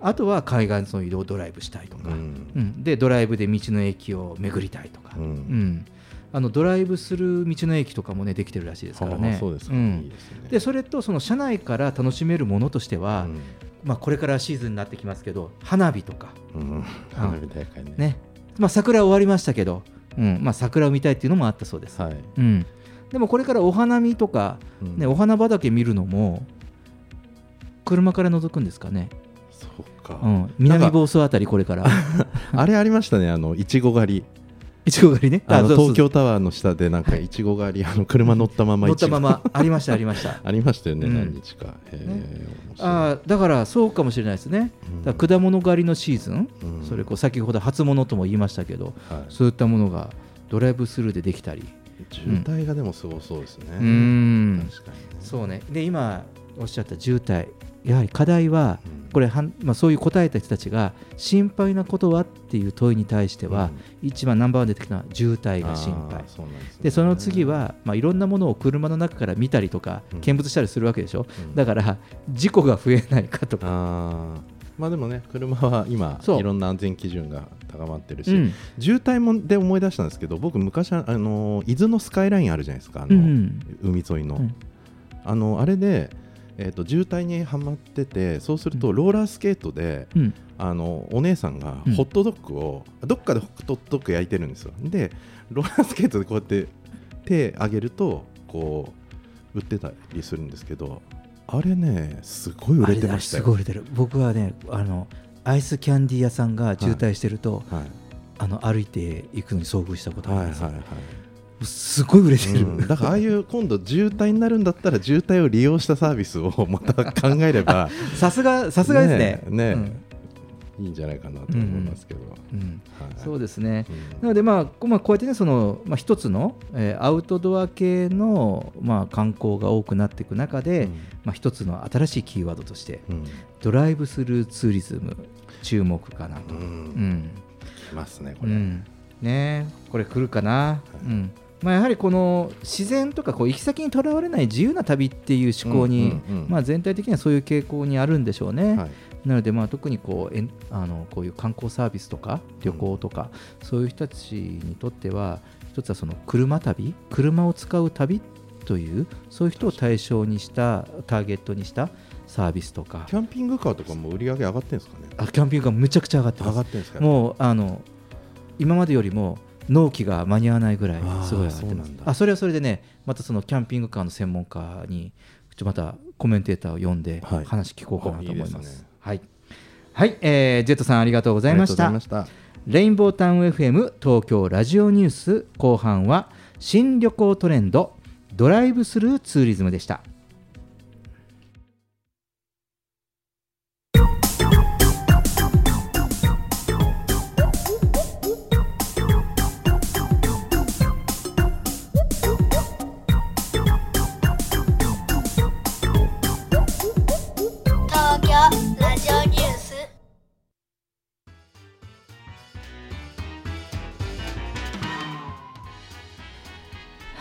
あ、あとは海岸沿いをドライブしたいとか、うん。でドライブで道の駅を巡りたいとか、うん。あのドライブする道の駅とかもねできてるらしいですからはね。あそうですか。ん。いいですね。でそれとその車内から楽しめるものとしては、まあ、これからシーズンになってきますけど花火とか、うん。花火大会ね。ね。まあ、桜終わりましたけど、うん。まあ、桜を見たいっていうのもあったそうです、うん、でもこれからお花見とか、ねお花畑見るのも車から覗くんですかね。そうか。うん、南房総あたりこれから。あれありましたねあのいちご狩りいちご狩りね。あの東京タワーの下でなんかい。ちご狩り、あの車乗ったまま乗ったままありましたありました。ありましたよね、うん。何日か、へー面白い。あーだからそうかもしれないですね、果物狩りのシーズン、それこう先ほど初物とも言いましたけど、そういったものがドライブスルーでできたり。渋滞がでもすごそうですね、うーん。確かにそうね。で今おっしゃった渋滞やはり課題は、これはん、まあ、そういう答えた人たちが心配なことはっていう問いに対しては、一番ナンバーワンで出てきたのは渋滞が心配。そでその次は、まあ、いろんなものを車の中から見たりとか見物したりするわけでしょ、だから事故が増えないかとか。まあでもね車は今いろんな安全基準が高まってるし、うん。渋滞もで思い出したんですけど僕昔あの伊豆のスカイラインあるじゃないですかあの、うん。海沿いの、うん。あのあれで、えー、と渋滞にはまっててそうするとローラースケートで、うん。あのお姉さんがうん。ホットドッグを、どっかでホットドッグ焼いてるんですよ。でローラースケートでこうやって手上げるとこう売ってたりするんですけどあれねすごい売れてましたよ。すごい売れてる。僕はねあのアイスキャンディー屋さんが渋滞してると、あの歩いていくのに遭遇したことがあります、はいはいはいすごい売れてる、うん。だからああいう今度渋滞になるんだったら渋滞を利用したサービスを また考えれば さすがさすがですね。ねうん。いいんじゃないかなと思いますけど、うん。はい。そうですね、なので、まあこまあ、こうやってねその、まあ、一つの、えーアウトドア系の、まあ、観光が多くなっていく中で、まあ、一つの新しいキーワードとして、ドライブスルーツーリズム注目かなと。うん。きますねこれ、うん。ねこれ来るかな、うんまあ、やはりこの自然とかこう行き先にとらわれない自由な旅っていう思考に、まあ、全体的にはそういう傾向にあるんでしょうね。なのでまあ特にこうえんあのこういう観光サービスとか旅行とか、そういう人たちにとっては一つはその車旅車を使う旅っというそういう人を対象にしたターゲットにしたサービスとか。キャンピングカーとかも売り上げ上がってるんですかね。あキャンピングカーむちゃくちゃ上がってます。上がってるんですかもうあの今までよりも納期が間に合わないぐらいすごい上がってます。あーそれはそれでねまたそのキャンピングカーの専門家にちょまたコメンテーターを呼んではい。話聞こうかなと思います。あいはい、はいえージェットさんありがとうございました。ありがとうございました。レインボータウン FM 東京ラジオニュース後半は新旅行トレンドドライブスルーツーリズムでした。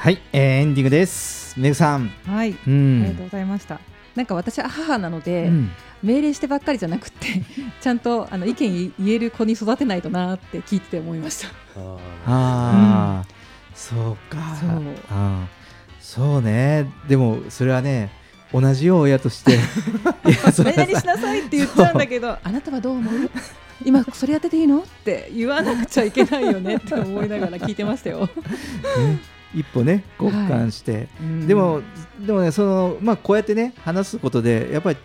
はい、えーエンディングです。めぐさん。はい、うんありがとうございました。なんか私は母なので、うん命令してばっかりじゃなくて ちゃんとあの意見言える子に育てないとなって聞いてて思いました。ああ、そうか。そうあーそうね。でもそれはね、同じよう親として いやそれは何々しなさいって言っちゃうんだけど、あなたはどう思う？今それやってていいの？って言わなくちゃいけないよねって思いながら聞いてましたよ。ね一歩ね交換して、うん。でもでもねそのまあこうやってね話すことでやっぱり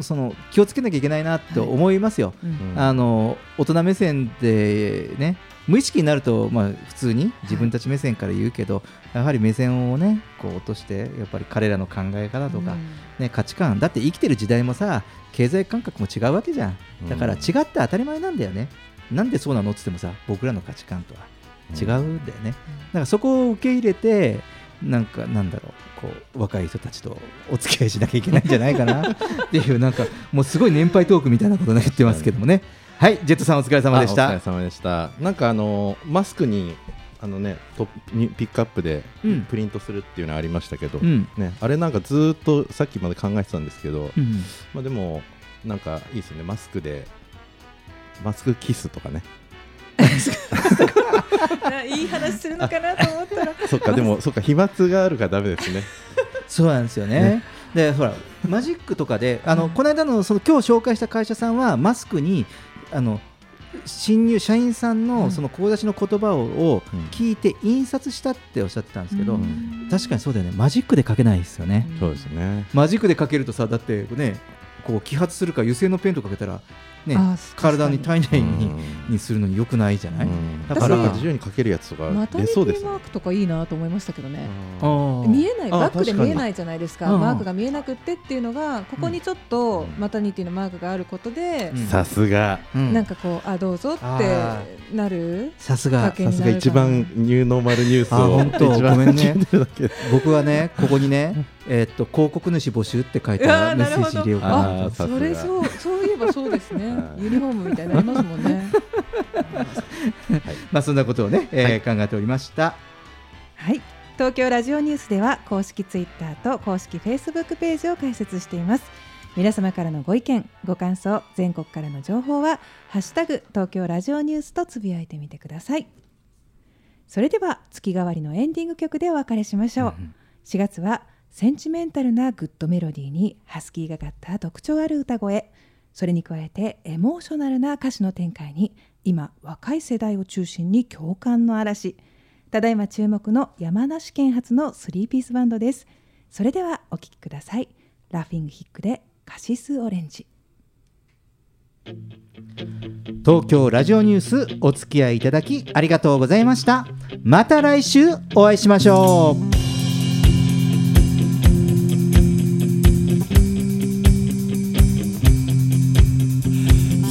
その気をつけなきゃいけないなって思いますよ。うん。あの大人目線でね無意識になるとまあ普通に自分たち目線から言うけど、やはり目線をねこう落としてやっぱり彼らの考え方とか、ね、価値観だって生きてる時代もさ経済感覚も違うわけじゃん。だから違って当たり前なんだよね、なんでそうなのって言ってもさ僕らの価値観とは違うんだよね、だからそこを受け入れてなんかなんだろうこう若い人たちとお付き合いしなきゃいけないんじゃないかな。っていうなんかもうすごい年配トークみたいなことね言ってますけどもね。はい。ジェットさんお疲れ様でした。あお疲れ様でした。なんかあのマスクにあのねトにピックアップでうん。プリントするっていうのありましたけど、うん。ね、あれなんかずーっとさっきまで考えてたんですけど、うん。まあ、でもなんかいいですね。マスクでマスクキスとかねいい話するのかなと思ったら。そっかでもそっか飛沫があるからダメですね。そうなんですよね。でほらマジックとかであの、この間のその今日紹介した会社さんはマスクにあの新入社員さんのその声出しの言葉をを聞いて印刷したっておっしゃってたんですけど、確かにそうだよね。マジックで書けないですよね。そうですね。マジックで書けるとさだってねこう揮発するか油性のペンとかけたらねあ体に体内ににするのに良くないじゃない？だから自由に書けるやつとか出そうですね。ィマークとかいいなと思いましたけどね。見えないあバックで見えないじゃないですか。マークが見えなくってっていうのがここにちょっとマタニティのマークがあることで、うん。さすが。うん。なんかこうあどうぞあってなるさすが。さすが一番ニューノーマルニュースあをごめんね。聞いてるだけで。僕はねここにねえーっと広告主募集って書いたメッセージ入れようかなそれそうそういえばそうですね。はいユニフォームみたいになりますもんね。まあそんなことをね、えー考えておりました。はい。東京ラジオニュースでは公式ツイッターと公式フェイスブックページを開設しています。皆様からのご意見ご感想全国からの情報はハッシュタグ東京ラジオニュースとつぶやいてみてください。それでは月替わりのエンディング曲でお別れしましょう、4月はセンチメンタルなグッドメロディーにハスキーがかった特徴ある歌声それに加えてエモーショナルな歌詞の展開に今若い世代を中心に共感の嵐ただいま注目の山梨県発のスリーピースバンドですそれではお聴きくださいラフィングヒックでカシスオレンジ東京ラジオニュースお付き合いいただきありがとうございました。また来週お会いしましょう。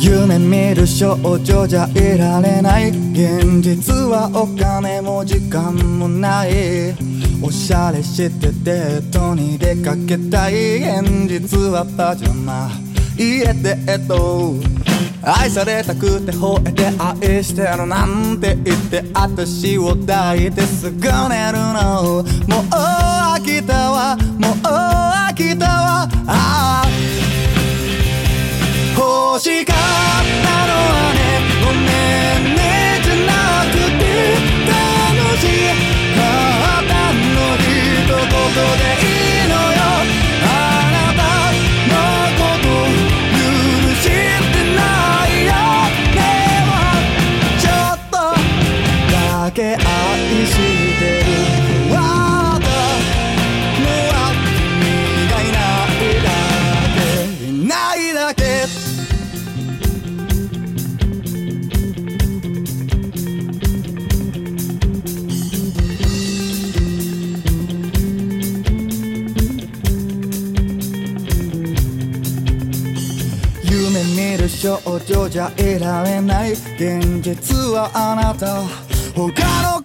夢見る少女じゃいられない現実はお金も時間もないおしゃれしてデートに出かけたい現実はパジャマ。家でえっと愛されたくて吠えて愛してるなんて言って私を抱いてすぐ寝るの。もう飽きたわ。もう飽きたわ。ああしかったのはねごめん。少女じゃいられない現実はあなた。他の